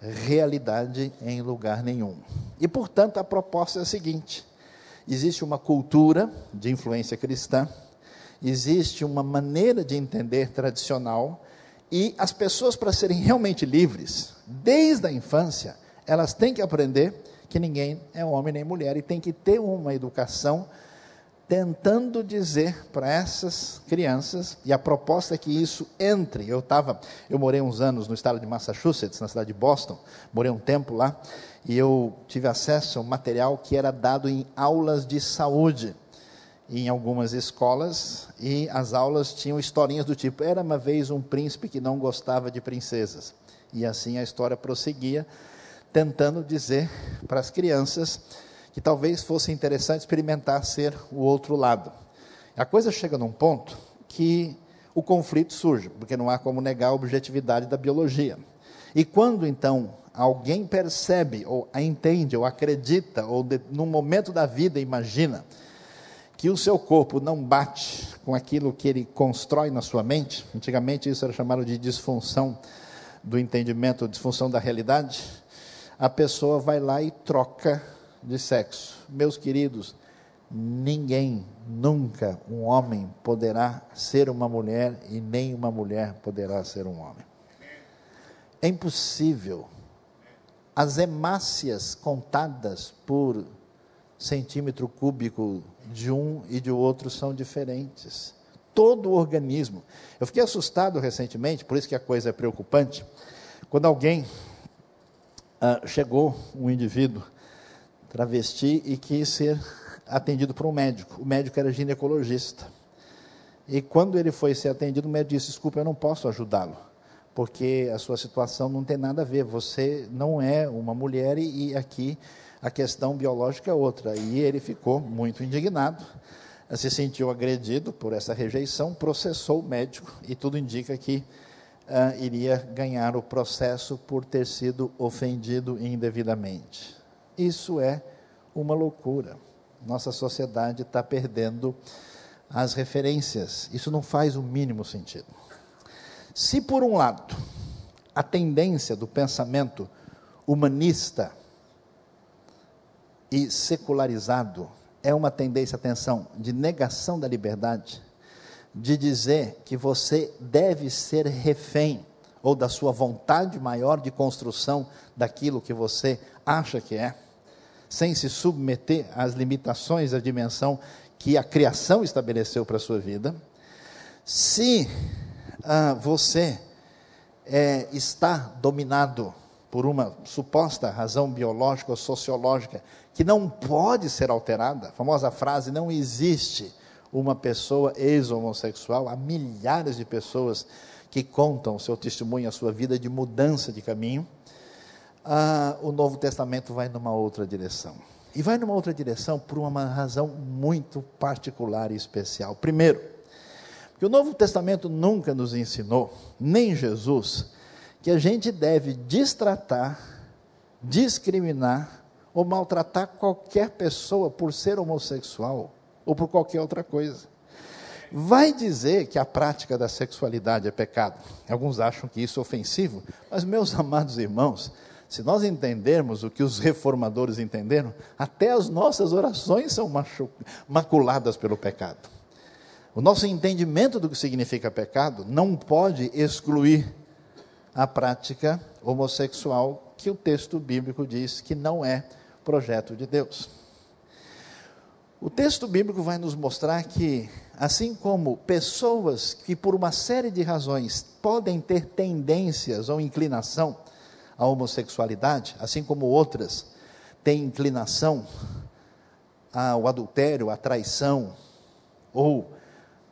realidade em lugar nenhum. E, portanto, a proposta é a seguinte: existe uma cultura de influência cristã, existe uma maneira de entender tradicional, e as pessoas, para serem realmente livres, desde a infância, elas têm que aprender que ninguém é homem nem mulher e tem que ter uma educação tentando dizer para essas crianças, e a proposta é que isso entre. Eu estava, eu morei uns anos no estado de Massachusetts, na cidade de Boston, morei um tempo lá, e eu tive acesso a um material que era dado em aulas de saúde em algumas escolas, e as aulas tinham historinhas do tipo: era uma vez um príncipe que não gostava de princesas. E assim a história prosseguia, tentando dizer para as crianças que talvez fosse interessante experimentar ser o outro lado. A coisa chega num ponto que o conflito surge, porque não há como negar a objetividade da biologia. E quando então alguém percebe, ou entende, ou acredita, ou de, num momento da vida imagina que o seu corpo não bate com aquilo que ele constrói na sua mente, antigamente isso era chamado de disfunção do entendimento, disfunção da realidade, a pessoa vai lá e troca de sexo. Meus queridos, ninguém, nunca um homem poderá ser uma mulher e nem uma mulher poderá ser um homem. É impossível. As hemácias contadas por centímetro cúbico de um e de outro são diferentes. Todo o organismo. Eu fiquei assustado recentemente, por isso que a coisa é preocupante, quando alguém ah, chegou, um indivíduo, travesti e quis ser atendido por um médico. O médico era ginecologista. E quando ele foi ser atendido, o médico disse: Desculpa, eu não posso ajudá-lo, porque a sua situação não tem nada a ver. Você não é uma mulher e, aqui a questão biológica é outra. E ele ficou muito indignado, se sentiu agredido por essa rejeição, processou o médico e tudo indica que uh, iria ganhar o processo por ter sido ofendido indevidamente. Isso é uma loucura. Nossa sociedade está perdendo as referências. Isso não faz o mínimo sentido. Se, por um lado, a tendência do pensamento humanista e secularizado é uma tendência, atenção, de negação da liberdade, de dizer que você deve ser refém ou da sua vontade maior de construção daquilo que você acha que é sem se submeter às limitações da dimensão que a criação estabeleceu para a sua vida. Se ah, você é, está dominado por uma suposta razão biológica ou sociológica que não pode ser alterada, a famosa frase: não existe uma pessoa ex-homossexual, há milhares de pessoas que contam o seu testemunho, a sua vida de mudança de caminho ah, o Novo Testamento vai numa outra direção. E vai numa outra direção por uma razão muito particular e especial. Primeiro, Porque o Novo Testamento nunca nos ensinou, nem Jesus, que a gente deve distratar, discriminar ou maltratar qualquer pessoa por ser homossexual ou por qualquer outra coisa. Vai dizer que a prática da sexualidade é pecado. Alguns acham que isso é ofensivo, mas, meus amados irmãos, se nós entendermos o que os reformadores entenderam, até as nossas orações são maculadas pelo pecado. O nosso entendimento do que significa pecado não pode excluir a prática homossexual que o texto bíblico diz que não é projeto de Deus. O texto bíblico vai nos mostrar que, assim como pessoas que por uma série de razões podem ter tendências ou inclinação à homossexualidade, assim como outras têm inclinação ao adultério, à traição ou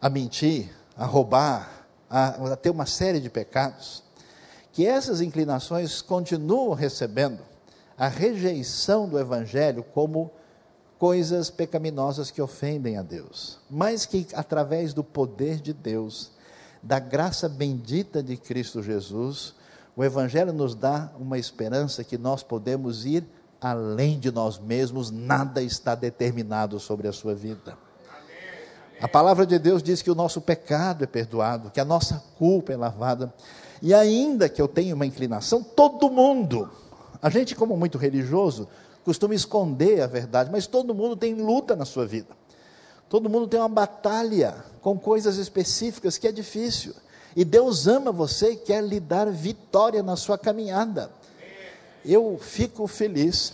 a mentir, a roubar, a, a ter uma série de pecados, que essas inclinações continuam recebendo a rejeição do Evangelho como coisas pecaminosas que ofendem a Deus, mas que através do poder de Deus, da graça bendita de Cristo Jesus, o Evangelho nos dá uma esperança que nós podemos ir além de nós mesmos, nada está determinado sobre a sua vida. A palavra de Deus diz que o nosso pecado é perdoado, que a nossa culpa é lavada. E ainda que eu tenha uma inclinação, todo mundo, a gente, como muito religioso, costuma esconder a verdade, mas todo mundo tem luta na sua vida. Todo mundo tem uma batalha com coisas específicas que é difícil. E Deus ama você e quer lhe dar vitória na sua caminhada. Eu fico feliz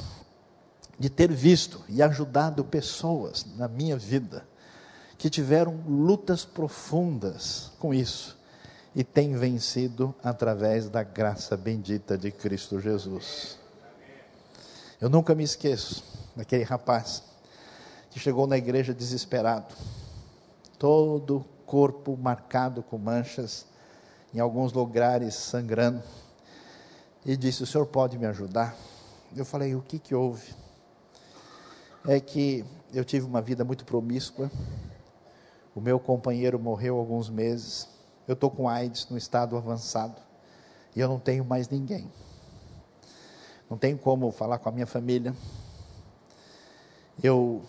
de ter visto e ajudado pessoas na minha vida que tiveram lutas profundas com isso e têm vencido através da graça bendita de Cristo Jesus. Eu nunca me esqueço daquele rapaz que chegou na igreja desesperado, todo corpo marcado com manchas, em alguns lugares sangrando, e disse: O senhor pode me ajudar? Eu falei: O que, que houve? É que eu tive uma vida muito promíscua, o meu companheiro morreu alguns meses. Eu estou com AIDS no estado avançado. E eu não tenho mais ninguém. Não tenho como falar com a minha família. Eu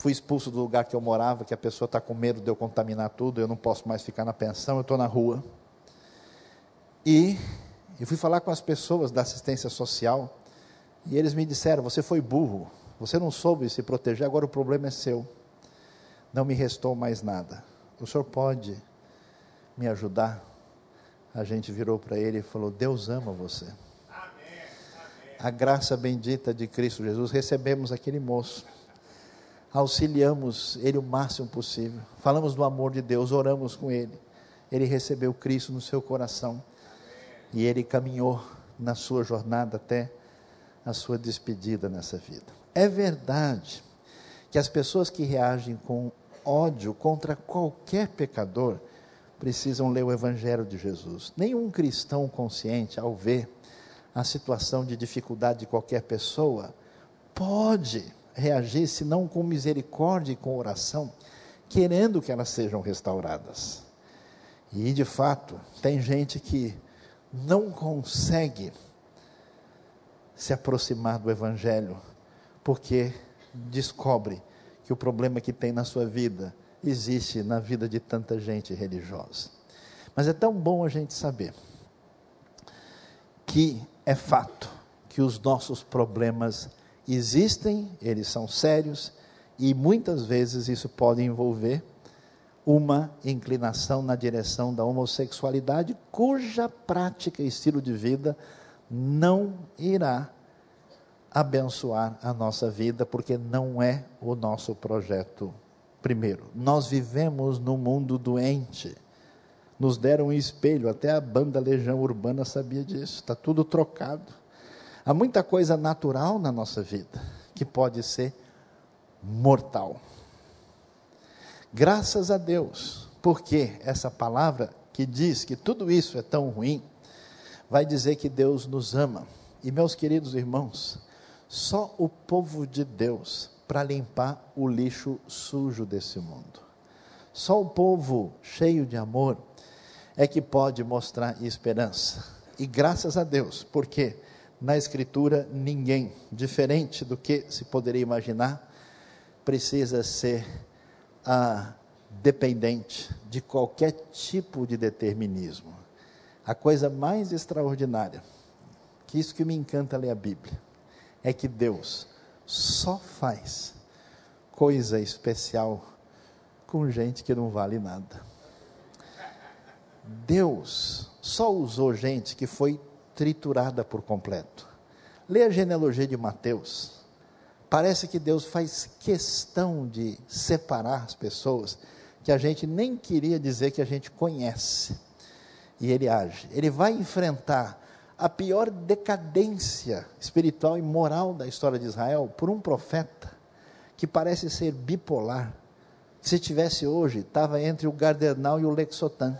fui expulso do lugar que eu morava, que a pessoa está com medo de eu contaminar tudo, eu não posso mais ficar na pensão, eu estou na rua. E eu fui falar com as pessoas da assistência social, e eles me disseram: Você foi burro, você não soube se proteger, agora o problema é seu não me restou mais nada. O senhor pode me ajudar? A gente virou para ele e falou: Deus ama você. A graça bendita de Cristo Jesus, recebemos aquele moço, auxiliamos ele o máximo possível, falamos do amor de Deus, oramos com ele. Ele recebeu Cristo no seu coração e ele caminhou na sua jornada até a sua despedida nessa vida. É verdade que as pessoas que reagem com ódio contra qualquer pecador precisam ler o Evangelho de Jesus. Nenhum cristão consciente, ao ver a situação de dificuldade de qualquer pessoa, pode reagir, se não com misericórdia e com oração, querendo que elas sejam restauradas. E de fato, tem gente que não consegue se aproximar do Evangelho, porque descobre que o problema que tem na sua vida existe na vida de tanta gente religiosa. Mas é tão bom a gente saber que é fato que os nossos problemas existem, eles são sérios e muitas vezes isso pode envolver uma inclinação na direção da homossexualidade, cuja prática e estilo de vida não irá abençoar a nossa vida, porque não é o nosso projeto primeiro. Nós vivemos num mundo doente. Nos deram um espelho, até a banda Legião Urbana sabia disso, está tudo trocado. Há muita coisa natural na nossa vida que pode ser mortal. Graças a Deus, porque essa palavra que diz que tudo isso é tão ruim, vai dizer que Deus nos ama. E meus queridos irmãos, só o povo de Deus para limpar o lixo sujo desse mundo. Só o povo cheio de amor é que pode mostrar esperança. E graças a Deus, porque na Escritura ninguém, diferente do que se poderia imaginar, precisa ser ah, dependente de qualquer tipo de determinismo. A coisa mais extraordinária, que isso que me encanta ler a Bíblia, é que Deus só faz coisa especial com gente que não vale nada. Deus só usou gente que foi triturada por completo. Lê a genealogia de Mateus. Parece que Deus faz questão de separar as pessoas que a gente nem queria dizer que a gente conhece. E ele age. Ele vai enfrentar a pior decadência espiritual e moral da história de Israel por um profeta que parece ser bipolar. Se tivesse hoje, estava entre o Gardenal e o Lexotan.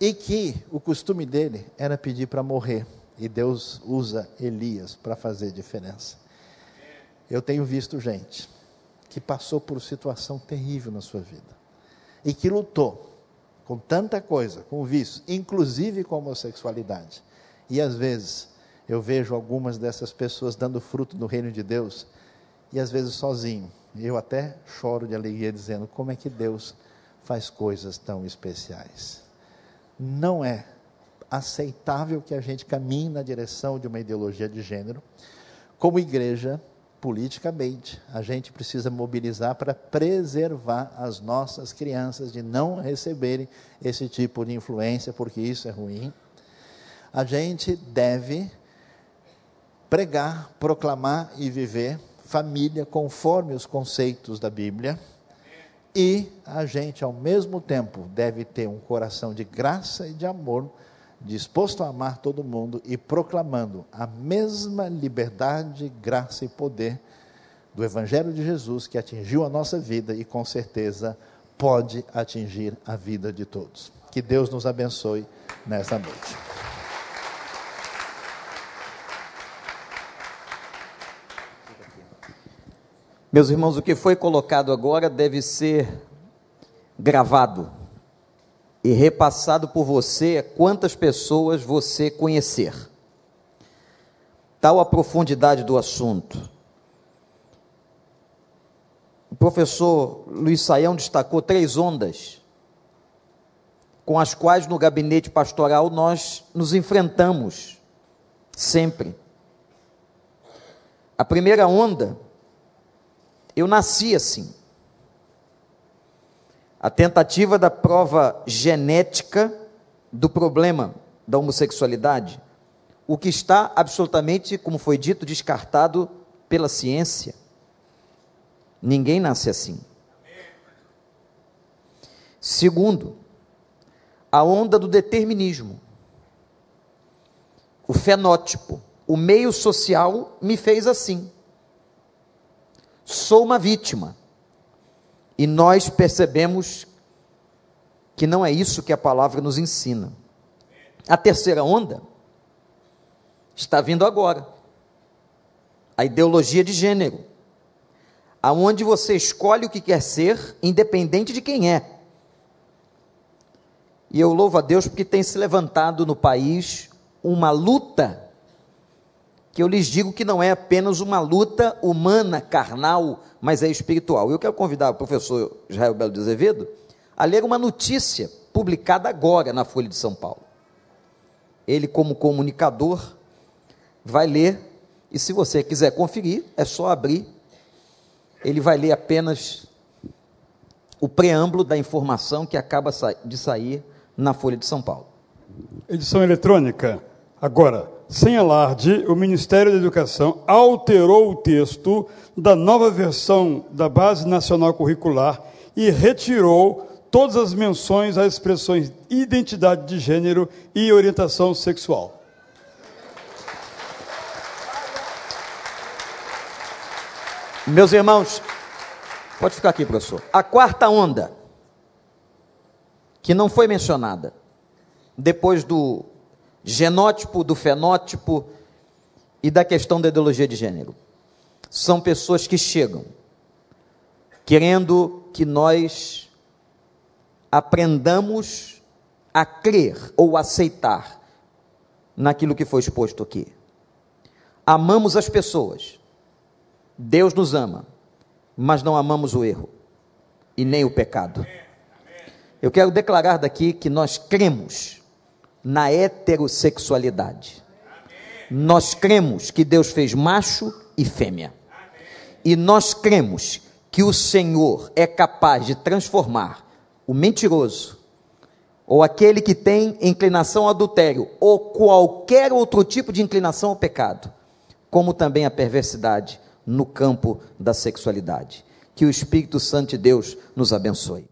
E que o costume dele era pedir para morrer. E Deus usa Elias para fazer diferença. Eu tenho visto gente que passou por situação terrível na sua vida e que lutou com tanta coisa, com vício, inclusive com homossexualidade. E às vezes eu vejo algumas dessas pessoas dando fruto no reino de Deus e às vezes sozinho. Eu até choro de alegria dizendo como é que Deus faz coisas tão especiais. Não é aceitável que a gente caminhe na direção de uma ideologia de gênero. Como igreja, politicamente, a gente precisa mobilizar para preservar as nossas crianças de não receberem esse tipo de influência, porque isso é ruim. A gente deve pregar, proclamar e viver família conforme os conceitos da Bíblia. E a gente, ao mesmo tempo, deve ter um coração de graça e de amor disposto a amar todo mundo e proclamando a mesma liberdade, graça e poder do Evangelho de Jesus que atingiu a nossa vida e com certeza pode atingir a vida de todos. Que Deus nos abençoe nessa noite. Meus irmãos, o que foi colocado agora deve ser gravado e repassado por você quantas pessoas você conhecer. Tal a profundidade do assunto. O professor Luiz Saião destacou três ondas com as quais no gabinete pastoral nós nos enfrentamos sempre. A primeira onda, eu nasci assim a tentativa da prova genética do problema da homossexualidade, o que está absolutamente, como foi dito, descartado pela ciência. Ninguém nasce assim. Segundo, a onda do determinismo. O fenótipo, o meio social me fez assim. Sou uma vítima. E nós percebemos que não é isso que a palavra nos ensina. A terceira onda está vindo agora. A ideologia de gênero. Aonde você escolhe o que quer ser, independente de quem é. E eu louvo a Deus porque tem se levantado no país uma luta que eu lhes digo que não é apenas uma luta humana, carnal, mas é espiritual. Eu quero convidar o professor Israel Belo de Azevedo a ler uma notícia publicada agora na Folha de São Paulo. Ele, como comunicador, vai ler, e se você quiser conferir, é só abrir. Ele vai ler apenas o preâmbulo da informação que acaba de sair na Folha de São Paulo. Edição eletrônica. Agora, sem alarde, o Ministério da Educação alterou o texto da nova versão da Base Nacional Curricular e retirou todas as menções às expressões identidade de gênero e orientação sexual. Meus irmãos, pode ficar aqui, professor. A quarta onda, que não foi mencionada, depois do genótipo, do fenótipo e da questão da ideologia de gênero. São pessoas que chegam querendo que nós aprendamos a crer ou aceitar naquilo que foi exposto aqui. Amamos as pessoas, Deus nos ama, mas não amamos o erro e nem o pecado. Eu quero declarar daqui que nós cremos na heterossexualidade. Nós cremos que Deus fez macho e fêmea. E nós cremos que o Senhor é capaz de transformar o mentiroso, ou aquele que tem inclinação ao adultério, ou qualquer outro tipo de inclinação ao pecado, como também a perversidade no campo da sexualidade. Que o Espírito Santo de Deus nos abençoe.